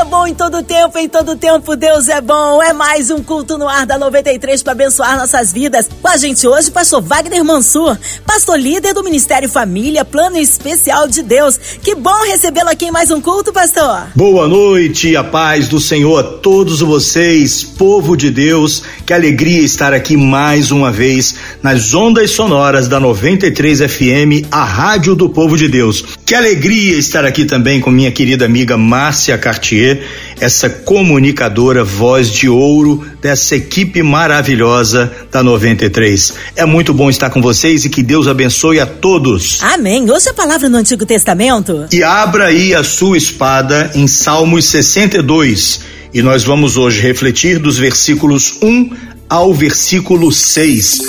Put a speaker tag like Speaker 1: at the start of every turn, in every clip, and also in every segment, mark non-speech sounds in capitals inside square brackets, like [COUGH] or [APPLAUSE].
Speaker 1: É bom em todo tempo, em todo tempo Deus é bom. É mais um culto no ar da 93 para abençoar nossas vidas. Com a gente hoje, pastor Wagner Mansur, pastor líder do Ministério Família, Plano Especial de Deus. Que bom recebê-lo aqui em mais um culto, pastor.
Speaker 2: Boa noite, a paz do Senhor a todos vocês, povo de Deus. Que alegria estar aqui mais uma vez nas ondas sonoras da 93 FM, a rádio do povo de Deus. Que alegria estar aqui também com minha querida amiga Márcia Cartier, essa comunicadora voz de ouro dessa equipe maravilhosa da 93. É muito bom estar com vocês e que Deus abençoe a todos.
Speaker 1: Amém. Ouça a palavra no Antigo Testamento.
Speaker 2: E abra aí a sua espada em Salmos 62. E nós vamos hoje refletir dos versículos 1 ao versículo 6.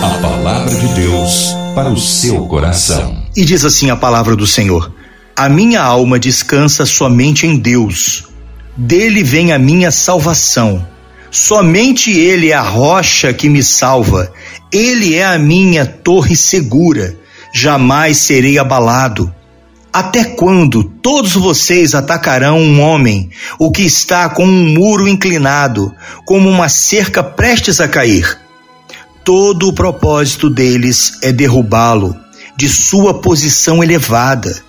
Speaker 3: A palavra de Deus para o seu coração.
Speaker 2: E diz assim a palavra do Senhor: A minha alma descansa somente em Deus. Dele vem a minha salvação. Somente Ele é a rocha que me salva. Ele é a minha torre segura. Jamais serei abalado. Até quando todos vocês atacarão um homem, o que está com um muro inclinado, como uma cerca prestes a cair? Todo o propósito deles é derrubá-lo de sua posição elevada.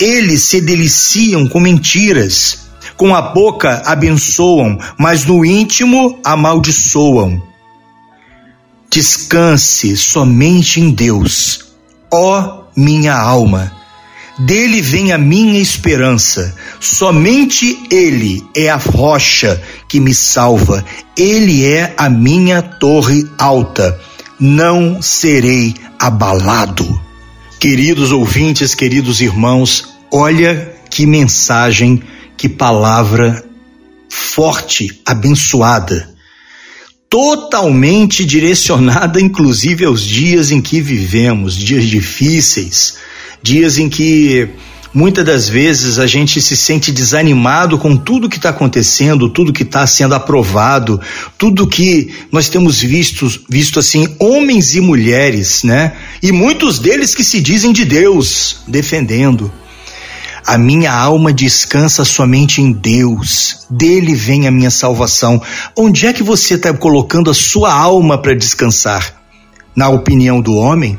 Speaker 2: Eles se deliciam com mentiras, com a boca abençoam, mas no íntimo amaldiçoam. Descanse somente em Deus, ó minha alma. Dele vem a minha esperança. Somente Ele é a rocha que me salva. Ele é a minha torre alta. Não serei abalado. Queridos ouvintes, queridos irmãos, olha que mensagem, que palavra forte, abençoada, totalmente direcionada, inclusive aos dias em que vivemos, dias difíceis, dias em que muitas das vezes a gente se sente desanimado com tudo que está acontecendo, tudo que está sendo aprovado, tudo que nós temos visto, visto assim, homens e mulheres, né? E muitos deles que se dizem de Deus, defendendo. A minha alma descansa somente em Deus, dele vem a minha salvação. Onde é que você está colocando a sua alma para descansar? Na opinião do homem?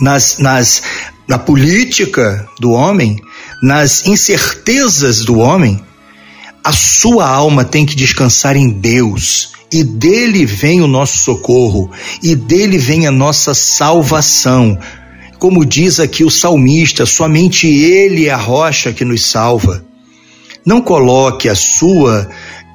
Speaker 2: Nas, nas na política do homem, nas incertezas do homem, a sua alma tem que descansar em Deus, e dele vem o nosso socorro, e dele vem a nossa salvação. Como diz aqui o salmista, somente ele é a rocha que nos salva. Não coloque a sua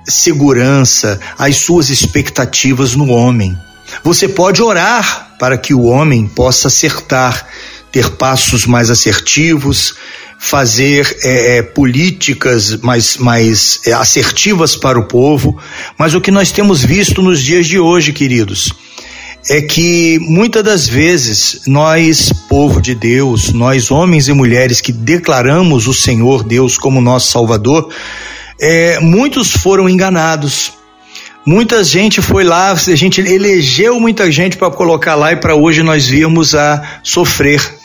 Speaker 2: segurança, as suas expectativas no homem. Você pode orar para que o homem possa acertar, ter passos mais assertivos, fazer é, é, políticas mais, mais é, assertivas para o povo, mas o que nós temos visto nos dias de hoje, queridos, é que muitas das vezes nós, povo de Deus, nós homens e mulheres que declaramos o Senhor Deus como nosso Salvador, é, muitos foram enganados. Muita gente foi lá, a gente elegeu muita gente para colocar lá e para hoje nós víamos a sofrer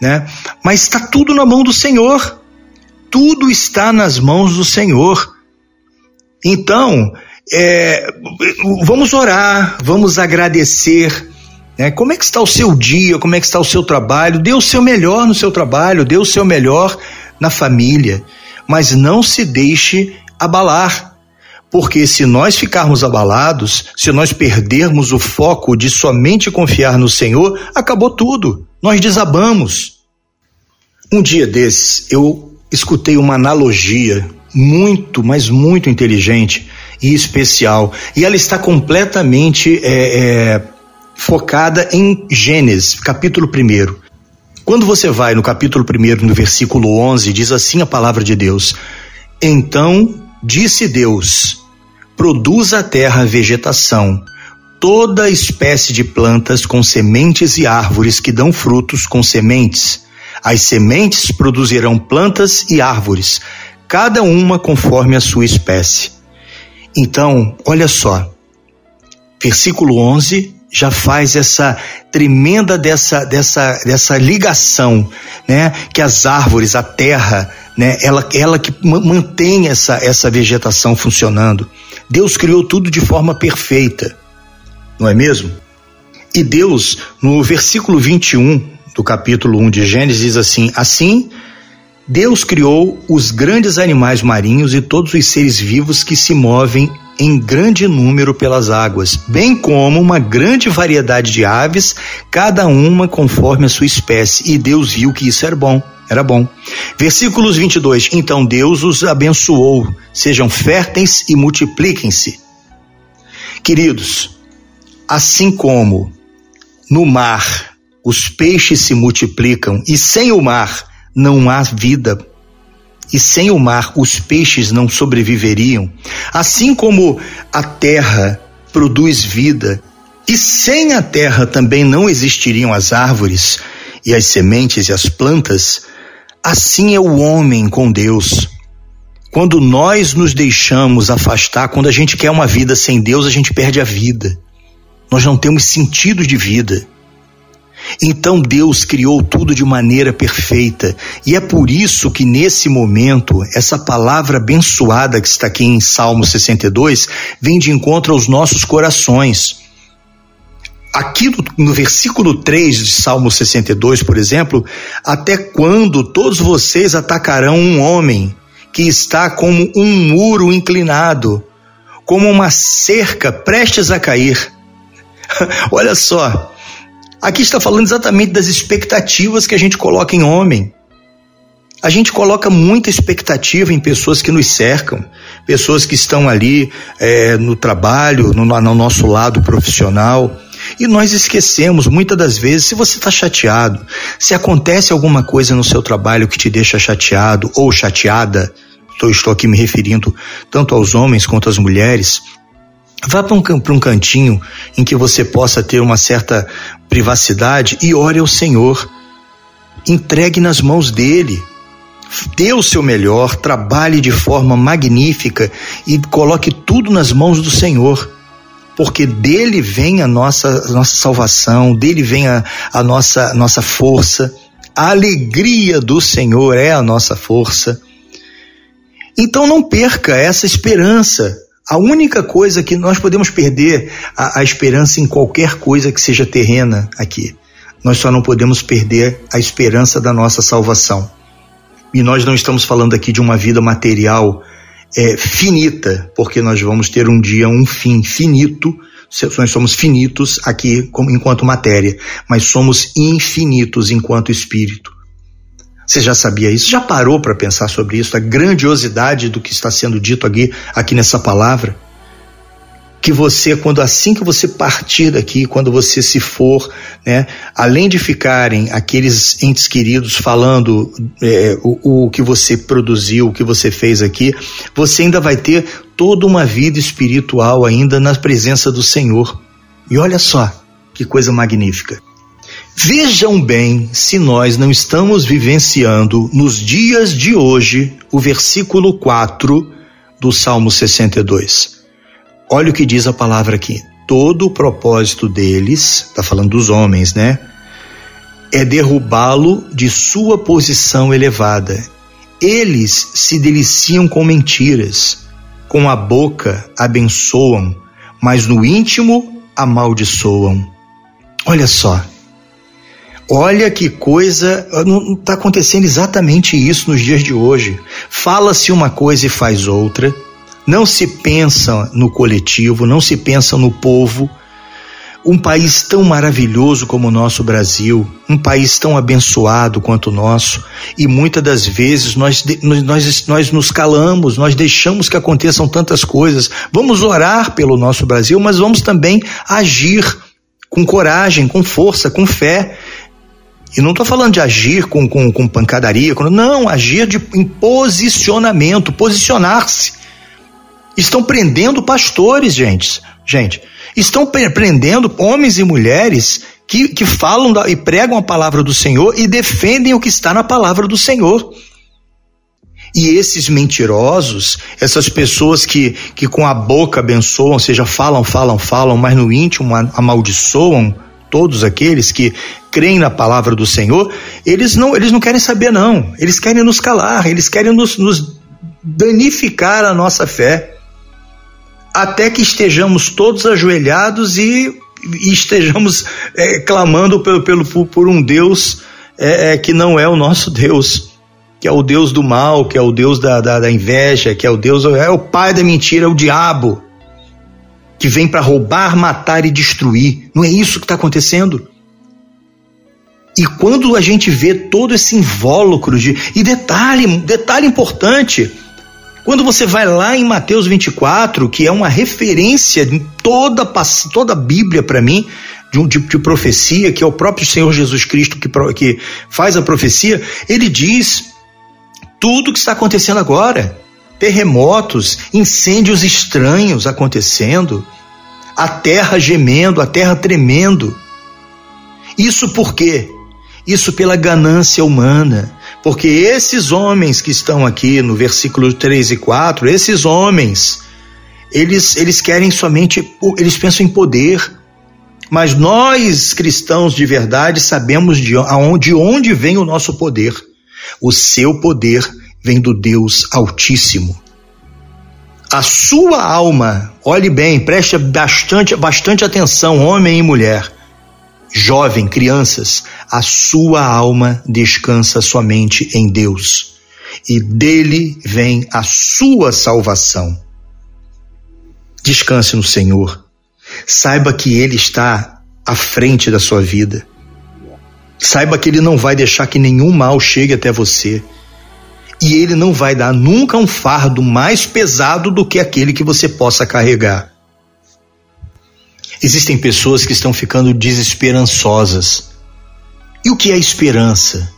Speaker 2: né? Mas está tudo na mão do Senhor. Tudo está nas mãos do Senhor. Então, é, vamos orar, vamos agradecer. Né? Como é que está o seu dia? Como é que está o seu trabalho? Dê o seu melhor no seu trabalho, dê o seu melhor na família, mas não se deixe abalar. Porque se nós ficarmos abalados, se nós perdermos o foco de somente confiar no Senhor, acabou tudo. Nós desabamos. Um dia desses, eu escutei uma analogia muito, mas muito inteligente e especial. E ela está completamente é, é, focada em Gênesis, capítulo 1. Quando você vai no capítulo 1, no versículo 11, diz assim a palavra de Deus: Então disse Deus: produz a terra vegetação, toda espécie de plantas com sementes e árvores que dão frutos com sementes. As sementes produzirão plantas e árvores, cada uma conforme a sua espécie. Então, olha só, versículo 11 já faz essa tremenda dessa, dessa, dessa ligação, né? Que as árvores, a terra, né? Ela, ela que mantém essa, essa vegetação funcionando. Deus criou tudo de forma perfeita, não é mesmo? E Deus, no versículo 21 do capítulo 1 de Gênesis, diz assim: Assim, Deus criou os grandes animais marinhos e todos os seres vivos que se movem em grande número pelas águas, bem como uma grande variedade de aves, cada uma conforme a sua espécie. E Deus viu que isso era bom. Era bom. Versículos 22. Então Deus os abençoou, sejam férteis e multipliquem-se. Queridos, assim como no mar os peixes se multiplicam e sem o mar não há vida e sem o mar os peixes não sobreviveriam, assim como a terra produz vida, e sem a terra também não existiriam as árvores e as sementes e as plantas, assim é o homem com Deus. Quando nós nos deixamos afastar, quando a gente quer uma vida sem Deus, a gente perde a vida. Nós não temos sentido de vida. Então Deus criou tudo de maneira perfeita, e é por isso que nesse momento, essa palavra abençoada que está aqui em Salmo 62 vem de encontro aos nossos corações. Aqui no, no versículo 3 de Salmo 62, por exemplo, até quando todos vocês atacarão um homem que está como um muro inclinado, como uma cerca prestes a cair? [LAUGHS] Olha só, Aqui está falando exatamente das expectativas que a gente coloca em homem. A gente coloca muita expectativa em pessoas que nos cercam, pessoas que estão ali é, no trabalho, no, no nosso lado profissional. E nós esquecemos, muitas das vezes, se você está chateado, se acontece alguma coisa no seu trabalho que te deixa chateado ou chateada, estou, estou aqui me referindo tanto aos homens quanto às mulheres, Vá para um, um cantinho em que você possa ter uma certa privacidade e ore ao Senhor. Entregue nas mãos dele. Dê o seu melhor, trabalhe de forma magnífica e coloque tudo nas mãos do Senhor. Porque dele vem a nossa, a nossa salvação, dele vem a, a nossa, nossa força. A alegria do Senhor é a nossa força. Então não perca essa esperança. A única coisa que nós podemos perder a, a, esperança em qualquer coisa que seja terrena aqui. Nós só não podemos perder a esperança da nossa salvação. E nós não estamos falando aqui de uma vida material é, finita, porque nós vamos ter um dia um fim finito. Nós somos finitos aqui enquanto matéria, mas somos infinitos enquanto espírito. Você já sabia isso? Já parou para pensar sobre isso? A grandiosidade do que está sendo dito aqui, aqui nessa palavra? Que você, quando assim que você partir daqui, quando você se for, né, além de ficarem aqueles entes queridos falando é, o, o que você produziu, o que você fez aqui, você ainda vai ter toda uma vida espiritual ainda na presença do Senhor. E olha só que coisa magnífica. Vejam bem se nós não estamos vivenciando nos dias de hoje o versículo 4 do Salmo 62. Olha o que diz a palavra aqui. Todo o propósito deles, está falando dos homens, né? É derrubá-lo de sua posição elevada. Eles se deliciam com mentiras, com a boca abençoam, mas no íntimo amaldiçoam. Olha só, Olha que coisa, não está acontecendo exatamente isso nos dias de hoje. Fala-se uma coisa e faz outra, não se pensa no coletivo, não se pensa no povo. Um país tão maravilhoso como o nosso Brasil, um país tão abençoado quanto o nosso, e muitas das vezes nós, nós, nós nos calamos, nós deixamos que aconteçam tantas coisas. Vamos orar pelo nosso Brasil, mas vamos também agir com coragem, com força, com fé. E não estou falando de agir com, com, com pancadaria, não, agir de, em posicionamento, posicionar-se. Estão prendendo pastores, gente. Gente, estão prendendo homens e mulheres que, que falam da, e pregam a palavra do Senhor e defendem o que está na palavra do Senhor. E esses mentirosos, essas pessoas que, que com a boca abençoam, ou seja, falam, falam, falam, mas no íntimo amaldiçoam todos aqueles que creem na palavra do Senhor, eles não, eles não querem saber, não. Eles querem nos calar, eles querem nos, nos danificar a nossa fé. Até que estejamos todos ajoelhados e, e estejamos é, clamando pelo, pelo, por um Deus é, é, que não é o nosso Deus que é o Deus do mal, que é o Deus da, da, da inveja, que é o Deus, é o pai da mentira, é o diabo, que vem para roubar, matar e destruir. Não é isso que está acontecendo? E quando a gente vê todo esse invólucro de. E detalhe, detalhe importante. Quando você vai lá em Mateus 24, que é uma referência em toda, toda a Bíblia para mim, de tipo de profecia, que é o próprio Senhor Jesus Cristo que, que faz a profecia, ele diz tudo que está acontecendo agora. Terremotos, incêndios estranhos acontecendo, a terra gemendo, a terra tremendo. Isso por quê? Isso pela ganância humana. Porque esses homens que estão aqui no versículo 3 e 4, esses homens, eles, eles querem somente, eles pensam em poder. Mas nós, cristãos de verdade, sabemos de onde, de onde vem o nosso poder. O seu poder vem do Deus Altíssimo. A sua alma, olhe bem, preste bastante, bastante atenção, homem e mulher, jovem, crianças, a sua alma descansa somente em Deus, e dele vem a sua salvação. Descanse no Senhor. Saiba que Ele está à frente da sua vida. Saiba que Ele não vai deixar que nenhum mal chegue até você. E Ele não vai dar nunca um fardo mais pesado do que aquele que você possa carregar. Existem pessoas que estão ficando desesperançosas. E o que é esperança?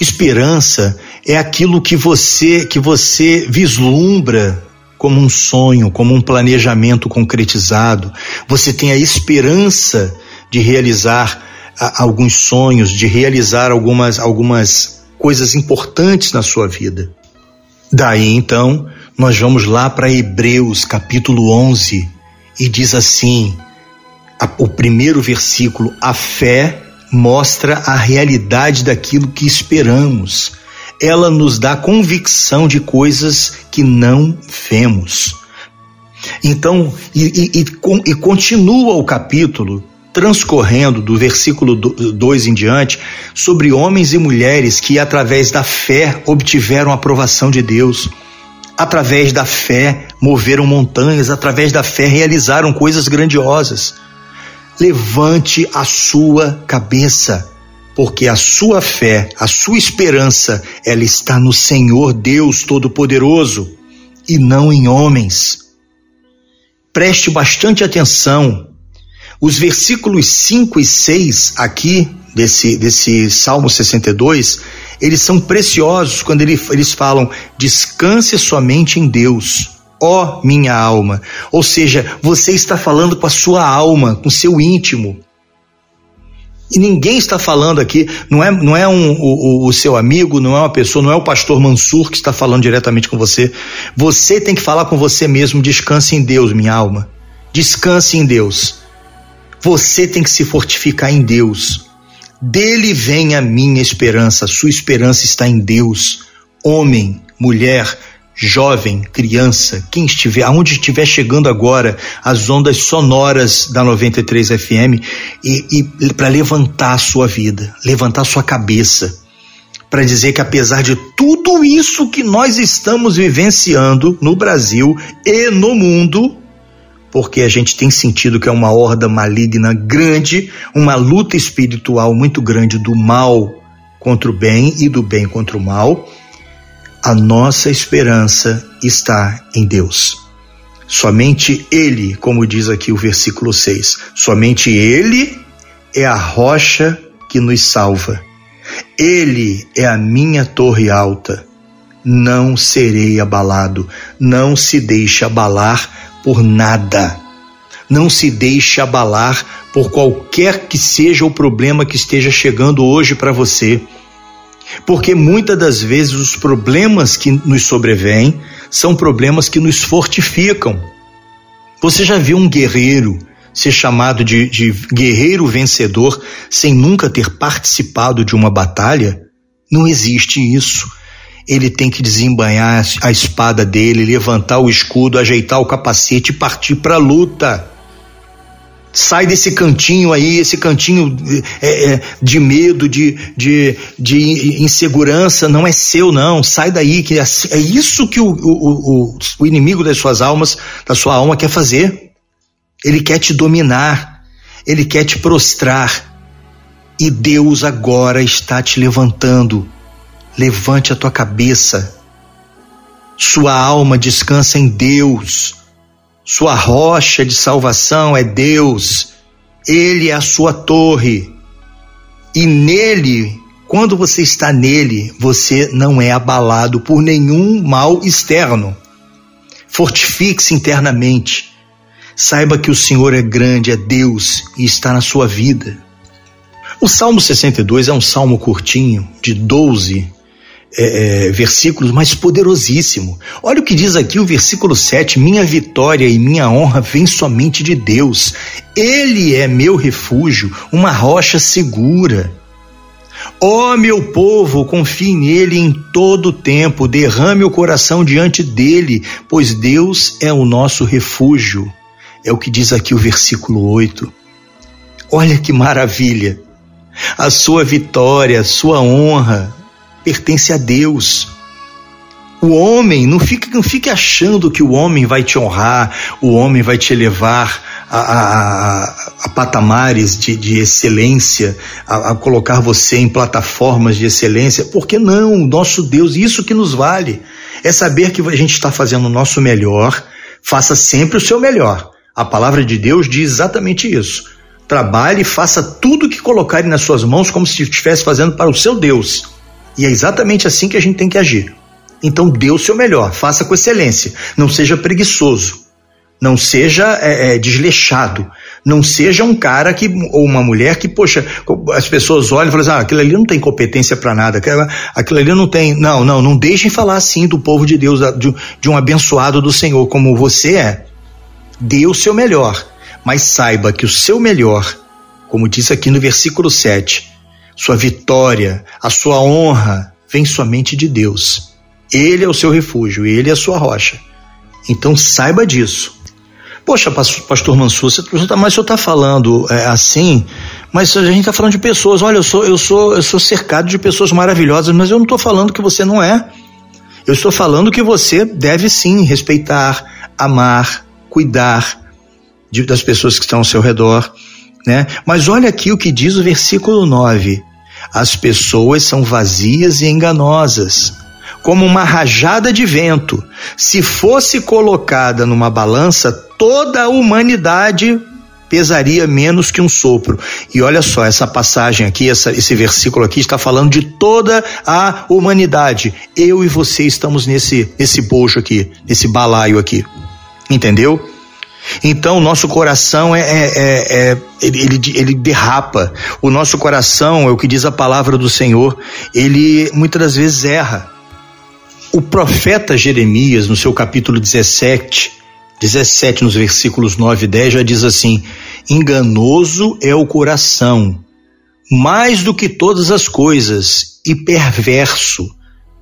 Speaker 2: Esperança é aquilo que você que você vislumbra como um sonho, como um planejamento concretizado. Você tem a esperança de realizar alguns sonhos, de realizar algumas, algumas coisas importantes na sua vida. Daí então, nós vamos lá para Hebreus capítulo 11 e diz assim: a, o primeiro versículo, a fé mostra a realidade daquilo que esperamos. Ela nos dá convicção de coisas que não vemos. Então, e, e, e, e continua o capítulo transcorrendo do versículo 2 em diante sobre homens e mulheres que, através da fé, obtiveram a aprovação de Deus. Através da fé, moveram montanhas, através da fé, realizaram coisas grandiosas. Levante a sua cabeça, porque a sua fé, a sua esperança, ela está no Senhor Deus Todo-Poderoso e não em homens. Preste bastante atenção os versículos 5 e 6 aqui desse, desse Salmo 62, eles são preciosos quando ele, eles falam: descanse somente em Deus, ó minha alma. Ou seja, você está falando com a sua alma, com o seu íntimo. E ninguém está falando aqui, não é, não é um, o, o, seu amigo, não é uma pessoa, não é o pastor Mansur que está falando diretamente com você. Você tem que falar com você mesmo: descanse em Deus, minha alma. Descanse em Deus. Você tem que se fortificar em Deus. Dele vem a minha esperança, sua esperança está em Deus. Homem, mulher, jovem, criança, quem estiver, aonde estiver chegando agora as ondas sonoras da 93 FM e, e para levantar a sua vida, levantar a sua cabeça, para dizer que apesar de tudo isso que nós estamos vivenciando no Brasil e no mundo, porque a gente tem sentido que é uma horda maligna grande, uma luta espiritual muito grande do mal contra o bem e do bem contra o mal. A nossa esperança está em Deus. Somente Ele, como diz aqui o versículo 6, somente Ele é a rocha que nos salva. Ele é a minha torre alta. Não serei abalado, não se deixe abalar por nada. Não se deixe abalar por qualquer que seja o problema que esteja chegando hoje para você. Porque muitas das vezes os problemas que nos sobrevêm são problemas que nos fortificam. Você já viu um guerreiro ser chamado de, de guerreiro vencedor sem nunca ter participado de uma batalha? Não existe isso. Ele tem que desembanhar a espada dele, levantar o escudo, ajeitar o capacete e partir para a luta. Sai desse cantinho aí, esse cantinho é, é, de medo, de, de, de insegurança, não é seu, não. Sai daí, que é, é isso que o, o, o, o inimigo das suas almas, da sua alma, quer fazer. Ele quer te dominar, ele quer te prostrar. E Deus agora está te levantando. Levante a tua cabeça. Sua alma descansa em Deus. Sua rocha de salvação é Deus. Ele é a sua torre. E nele, quando você está nele, você não é abalado por nenhum mal externo. Fortifique-se internamente. Saiba que o Senhor é grande, é Deus e está na sua vida. O Salmo 62 é um salmo curtinho, de 12 é, é, versículos, mas poderosíssimo. Olha o que diz aqui o versículo 7: Minha vitória e minha honra vêm somente de Deus. Ele é meu refúgio, uma rocha segura. Ó oh, meu povo, confie nele em todo o tempo, derrame o coração diante dele, pois Deus é o nosso refúgio. É o que diz aqui o versículo 8. Olha que maravilha! A sua vitória, a sua honra, pertence a Deus. O homem, não fique, não fique achando que o homem vai te honrar, o homem vai te elevar a, a, a patamares de, de excelência, a, colocar você em plataformas de excelência, porque não, o nosso Deus, isso que nos vale, é saber que a gente está fazendo o nosso melhor, faça sempre o seu melhor. A palavra de Deus diz exatamente isso. Trabalhe e faça tudo que colocarem nas suas mãos como se estivesse fazendo para o seu Deus. E é exatamente assim que a gente tem que agir. Então dê o seu melhor, faça com excelência. Não seja preguiçoso. Não seja é, é, desleixado. Não seja um cara que, ou uma mulher que, poxa, as pessoas olham e falam assim, ah, aquilo ali não tem competência para nada, aquilo ali não tem. Não, não, não deixem falar assim do povo de Deus, de, de um abençoado do Senhor, como você é. Dê o seu melhor, mas saiba que o seu melhor, como diz aqui no versículo 7, sua vitória, a sua honra vem somente de Deus. Ele é o seu refúgio, ele é a sua rocha. Então saiba disso. Poxa, pastor Mansur, você, mas o senhor está falando é, assim, mas a gente está falando de pessoas. Olha, eu sou, eu sou, eu sou cercado de pessoas maravilhosas, mas eu não estou falando que você não é. Eu estou falando que você deve sim respeitar, amar, cuidar de, das pessoas que estão ao seu redor, né? Mas olha aqui o que diz o versículo 9. As pessoas são vazias e enganosas, como uma rajada de vento. Se fosse colocada numa balança, toda a humanidade pesaria menos que um sopro. E olha só, essa passagem aqui, essa, esse versículo aqui está falando de toda a humanidade. Eu e você estamos nesse, nesse bojo aqui, nesse balaio aqui. Entendeu? Então, o nosso coração é, é, é, é ele, ele, derrapa. O nosso coração, é o que diz a palavra do Senhor, ele muitas das vezes erra. O profeta Jeremias, no seu capítulo 17, 17, nos versículos 9 e 10, já diz assim: Enganoso é o coração, mais do que todas as coisas, e perverso.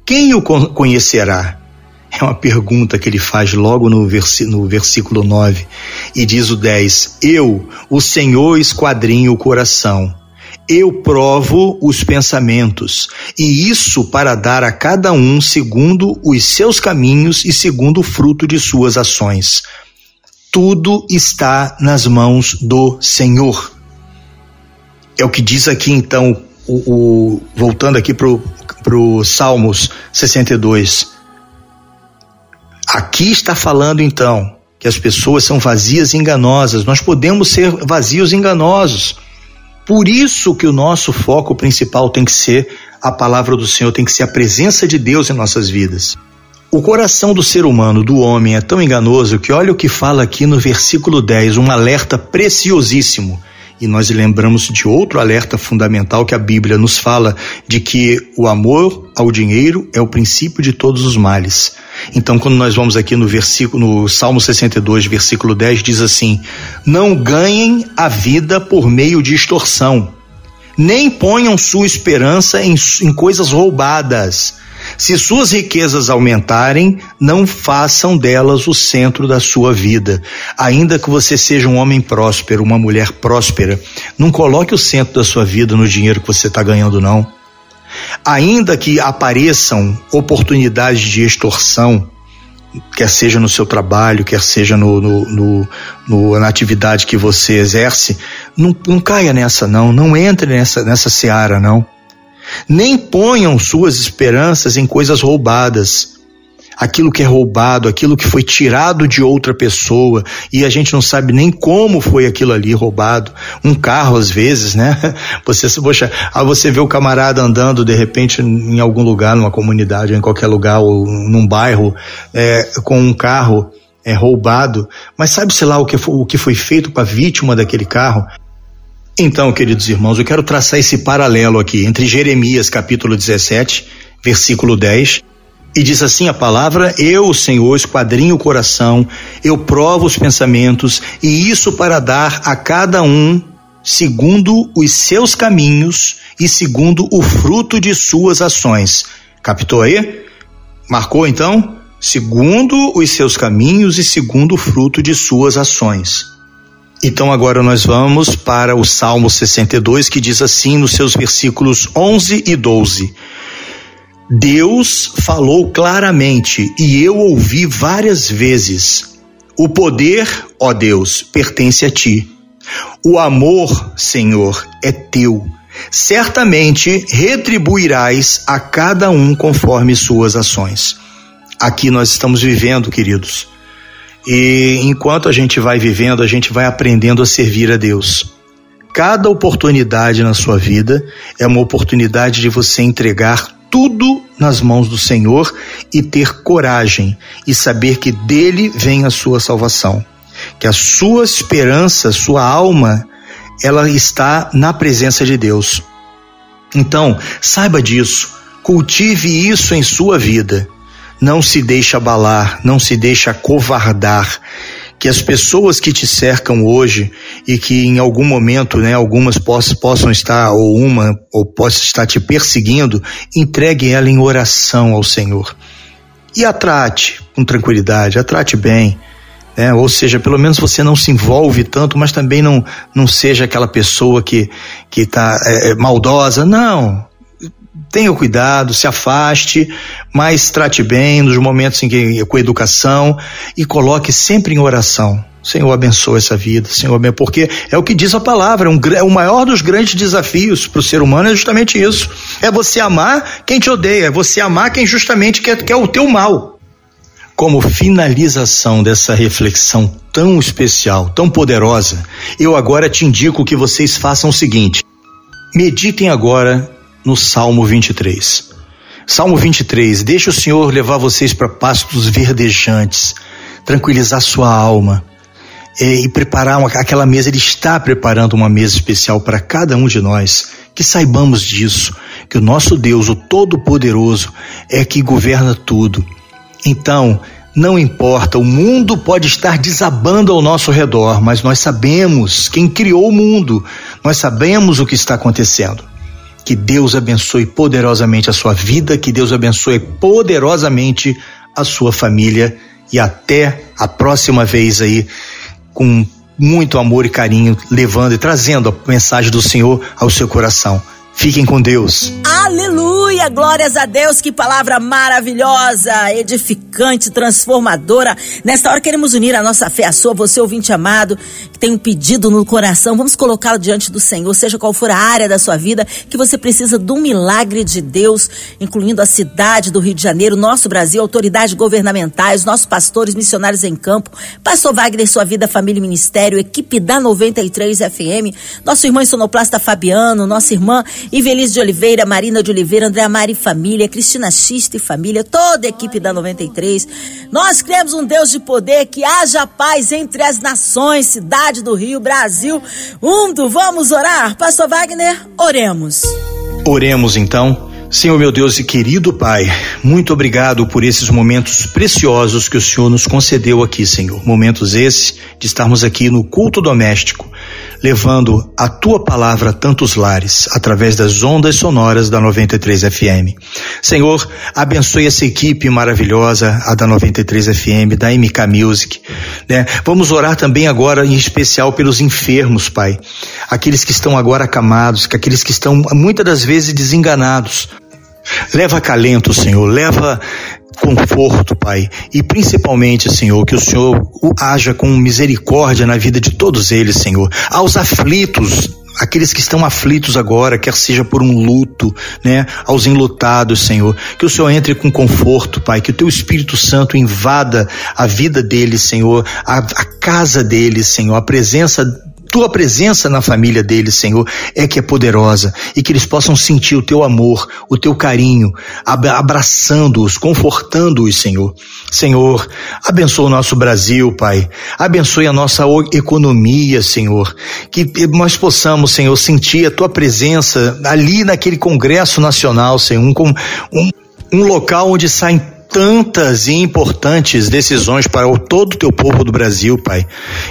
Speaker 2: Quem o conhecerá? É uma pergunta que ele faz logo no, no versículo 9. E diz o 10: Eu, o Senhor, esquadrinho o coração. Eu provo os pensamentos, e isso para dar a cada um segundo os seus caminhos e segundo o fruto de suas ações. Tudo está nas mãos do Senhor. É o que diz aqui então, o, o voltando aqui para o Salmos 62 Aqui está falando então que as pessoas são vazias e enganosas. Nós podemos ser vazios e enganosos. Por isso que o nosso foco principal tem que ser a palavra do Senhor, tem que ser a presença de Deus em nossas vidas. O coração do ser humano, do homem, é tão enganoso que olha o que fala aqui no versículo 10, um alerta preciosíssimo. E nós lembramos de outro alerta fundamental que a Bíblia nos fala de que o amor ao dinheiro é o princípio de todos os males. Então, quando nós vamos aqui no versículo, no Salmo 62, versículo 10, diz assim: Não ganhem a vida por meio de extorsão, nem ponham sua esperança em, em coisas roubadas se suas riquezas aumentarem, não façam delas o centro da sua vida. Ainda que você seja um homem próspero, uma mulher próspera, não coloque o centro da sua vida no dinheiro que você está ganhando, não. Ainda que apareçam oportunidades de extorsão, quer seja no seu trabalho, quer seja no, no, no, na atividade que você exerce, não, não caia nessa não, não entre nessa, nessa seara não. Nem ponham suas esperanças em coisas roubadas. Aquilo que é roubado, aquilo que foi tirado de outra pessoa e a gente não sabe nem como foi aquilo ali roubado. Um carro, às vezes, né? [LAUGHS] Você, poxa, ah, você vê o camarada andando de repente em algum lugar, numa comunidade, em qualquer lugar, ou num bairro, é, com um carro é, roubado, mas sabe-se lá o que, foi, o que foi feito com a vítima daquele carro? Então, queridos irmãos, eu quero traçar esse paralelo aqui entre Jeremias capítulo 17, versículo 10, e diz assim a palavra: Eu, Senhor, esquadrinho o coração, eu provo os pensamentos, e isso para dar a cada um segundo os seus caminhos e segundo o fruto de suas ações. Captou aí? Marcou então? Segundo os seus caminhos e segundo o fruto de suas ações. Então agora nós vamos para o Salmo 62, que diz assim nos seus versículos 11 e 12: Deus falou claramente e eu ouvi várias vezes. O poder, ó Deus, pertence a ti. O amor, Senhor, é teu. Certamente retribuirás a cada um conforme suas ações. Aqui nós estamos vivendo, queridos, e enquanto a gente vai vivendo, a gente vai aprendendo a servir a Deus. Cada oportunidade na sua vida é uma oportunidade de você entregar tudo nas mãos do Senhor e ter coragem e saber que dele vem a sua salvação. Que a sua esperança, sua alma, ela está na presença de Deus. Então, saiba disso, cultive isso em sua vida não se deixe abalar, não se deixe acovardar. Que as pessoas que te cercam hoje e que em algum momento, né, algumas possam, possam estar, ou uma, ou possa estar te perseguindo, entregue ela em oração ao Senhor. E a trate com tranquilidade, a trate bem. né? ou seja, pelo menos você não se envolve tanto, mas também não, não seja aquela pessoa que que está é, é, maldosa, não tenha cuidado, se afaste, mas trate bem nos momentos em que com educação e coloque sempre em oração. Senhor abençoe essa vida, Senhor, porque é o que diz a palavra, um, o maior dos grandes desafios para o ser humano é justamente isso. É você amar quem te odeia, é você amar quem justamente quer, quer o teu mal. Como finalização dessa reflexão tão especial, tão poderosa, eu agora te indico que vocês façam o seguinte: meditem agora no Salmo 23. Salmo 23, deixa o Senhor levar vocês para pastos verdejantes, tranquilizar sua alma é, e preparar uma, aquela mesa. Ele está preparando uma mesa especial para cada um de nós. Que saibamos disso, que o nosso Deus, o Todo-Poderoso, é que governa tudo. Então, não importa, o mundo pode estar desabando ao nosso redor, mas nós sabemos quem criou o mundo, nós sabemos o que está acontecendo. Que Deus abençoe poderosamente a sua vida, que Deus abençoe poderosamente a sua família e até a próxima vez aí com muito amor e carinho, levando e trazendo a mensagem do Senhor ao seu coração. Fiquem com Deus.
Speaker 1: Aleluia! Glórias a Deus, que palavra maravilhosa, edificante, transformadora. Nesta hora queremos unir a nossa fé à sua, você ouvinte amado, que tem um pedido no coração, vamos colocá-lo diante do Senhor, seja qual for a área da sua vida, que você precisa um milagre de Deus, incluindo a cidade do Rio de Janeiro, nosso Brasil, autoridades governamentais, nossos pastores, missionários em campo, Pastor Wagner, sua vida, família e ministério, equipe da 93 FM, nosso irmão sonoplasta Fabiano, nossa irmã Ivelise de Oliveira, Marina Carolina de Oliveira, André Mari família, Cristina Xista e família, toda a equipe da 93. Nós cremos um Deus de poder, que haja paz entre as nações, cidade do Rio, Brasil, mundo. Vamos orar? Pastor Wagner, oremos.
Speaker 2: Oremos então. Senhor meu Deus e querido Pai, muito obrigado por esses momentos preciosos que o Senhor nos concedeu aqui, Senhor. Momentos esses de estarmos aqui no culto doméstico, levando a tua palavra a tantos lares, através das ondas sonoras da 93 FM. Senhor, abençoe essa equipe maravilhosa, a da 93 FM, da MK Music, né? Vamos orar também agora, em especial, pelos enfermos, Pai. Aqueles que estão agora acamados, aqueles que estão muitas das vezes desenganados. Leva acalento, Senhor, leva conforto, Pai, e principalmente, Senhor, que o Senhor haja com misericórdia na vida de todos eles, Senhor. Aos aflitos, aqueles que estão aflitos agora, quer seja por um luto, né, aos enlutados, Senhor, que o Senhor entre com conforto, Pai, que o teu Espírito Santo invada a vida deles, Senhor, a, a casa deles, Senhor, a presença tua presença na família deles, Senhor, é que é poderosa e que eles possam sentir o teu amor, o teu carinho, abraçando-os, confortando-os, Senhor. Senhor, abençoa o nosso Brasil, Pai. Abençoe a nossa economia, Senhor. Que nós possamos, Senhor, sentir a tua presença ali naquele Congresso Nacional, Senhor, um, um, um local onde saem tantas e importantes decisões para o, todo o teu povo do Brasil, Pai.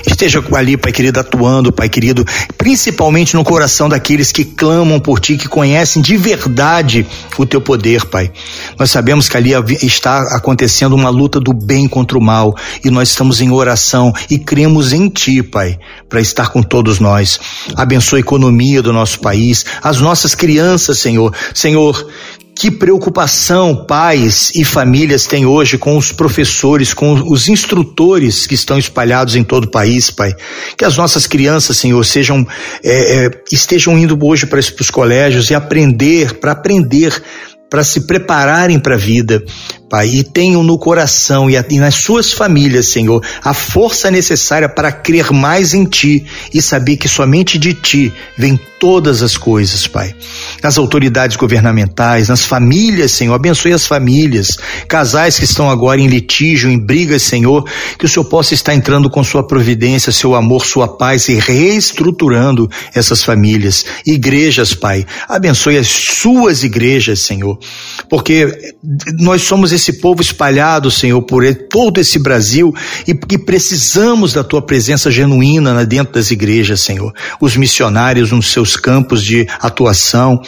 Speaker 2: Esteja ali, Pai querido, atuando, Pai querido, principalmente no coração daqueles que clamam por Ti, que conhecem de verdade o Teu poder, Pai. Nós sabemos que ali está acontecendo uma luta do bem contra o mal e nós estamos em oração e cremos em Ti, Pai, para estar com todos nós. Abençoa a economia do nosso país, as nossas crianças, Senhor. Senhor, que preocupação pais e famílias têm hoje com os professores, com os instrutores que estão espalhados em todo o país, Pai. Que as nossas crianças, Senhor, sejam é, é, estejam indo hoje para os colégios e aprender, para aprender para se prepararem para a vida, Pai, e tenham no coração e, nas suas famílias, Senhor, a força necessária para crer mais em Ti e saber que somente de Ti vem todas as coisas, Pai. Nas autoridades governamentais, nas famílias, Senhor, abençoe as famílias, casais que estão agora em litígio, em brigas, Senhor, que o Senhor possa estar entrando com Sua providência, Seu amor, Sua paz e reestruturando essas famílias. Igrejas, Pai, abençoe as Suas igrejas, Senhor, porque nós somos esse povo espalhado, Senhor, por todo esse Brasil e que precisamos da tua presença genuína dentro das igrejas, Senhor. Os missionários nos seus campos de atuação.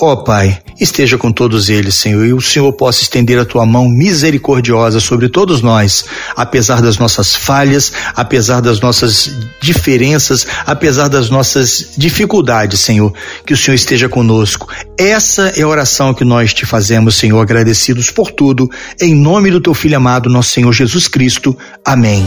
Speaker 2: Ó oh, Pai, esteja com todos eles, Senhor, e o Senhor possa estender a tua mão misericordiosa sobre todos nós, apesar das nossas falhas, apesar das nossas diferenças, apesar das nossas dificuldades, Senhor, que o Senhor esteja conosco. Essa é a oração que nós te fazemos, Senhor, agradecidos por tudo em nome do teu filho amado, nosso Senhor Jesus Cristo. Amém.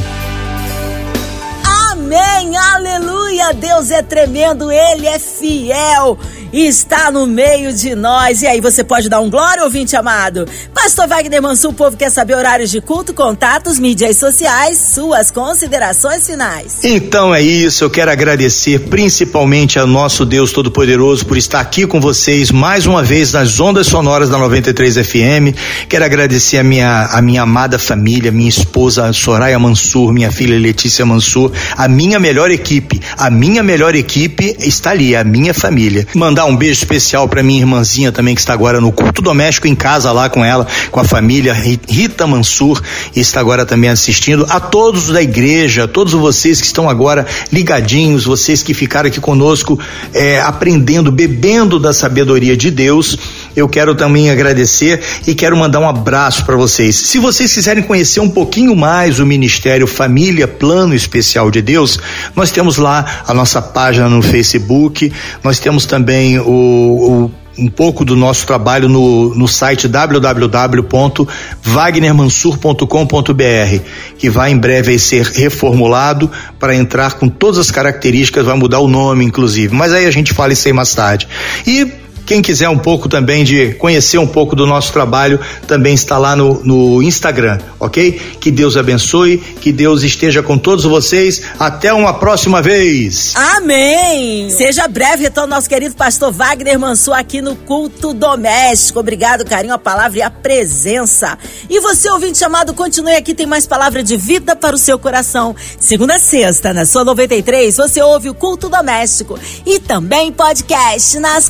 Speaker 1: Amém, aleluia. Deus é tremendo, Ele é fiel e está no meio de nós. E aí, você pode dar um glória, ouvinte amado? Pastor Wagner Mansur, o povo quer saber horários de culto, contatos, mídias sociais, suas considerações finais.
Speaker 2: Então é isso, eu quero agradecer principalmente ao nosso Deus Todo-Poderoso por estar aqui com vocês mais uma vez nas ondas sonoras da 93 FM. Quero agradecer a minha, a minha amada família, minha esposa Soraya Mansur, minha filha Letícia Mansur, a minha melhor equipe. A minha melhor equipe está ali, a minha família. Mandar mandar um beijo especial para minha irmãzinha também que está agora no culto doméstico em casa lá com ela, com a família Rita Mansur e está agora também assistindo. A todos da igreja, a todos vocês que estão agora ligadinhos, vocês que ficaram aqui conosco é, aprendendo, bebendo da sabedoria de Deus. Eu quero também agradecer e quero mandar um abraço para vocês. Se vocês quiserem conhecer um pouquinho mais o Ministério Família Plano Especial de Deus, nós temos lá a nossa página no Facebook, nós temos também o, o um pouco do nosso trabalho no, no site www.wagnermansur.com.br, que vai em breve ser reformulado para entrar com todas as características, vai mudar o nome, inclusive. Mas aí a gente fala isso aí mais tarde. E Quem quiser um pouco também de conhecer um pouco do nosso trabalho, também está lá no, no Instagram, ok? Que Deus abençoe, que Deus esteja com todos vocês. Até uma próxima vez.
Speaker 1: Amém. Seja breve, retorno nosso querido pastor Wagner Mansur aqui no culto doméstico. Obrigado, carinho, a palavra e a presença. E você, ouvinte chamado, continue aqui, tem mais palavra de vida para o seu coração. Segunda a sexta, na sua 93, você ouve o culto doméstico e também podcast nas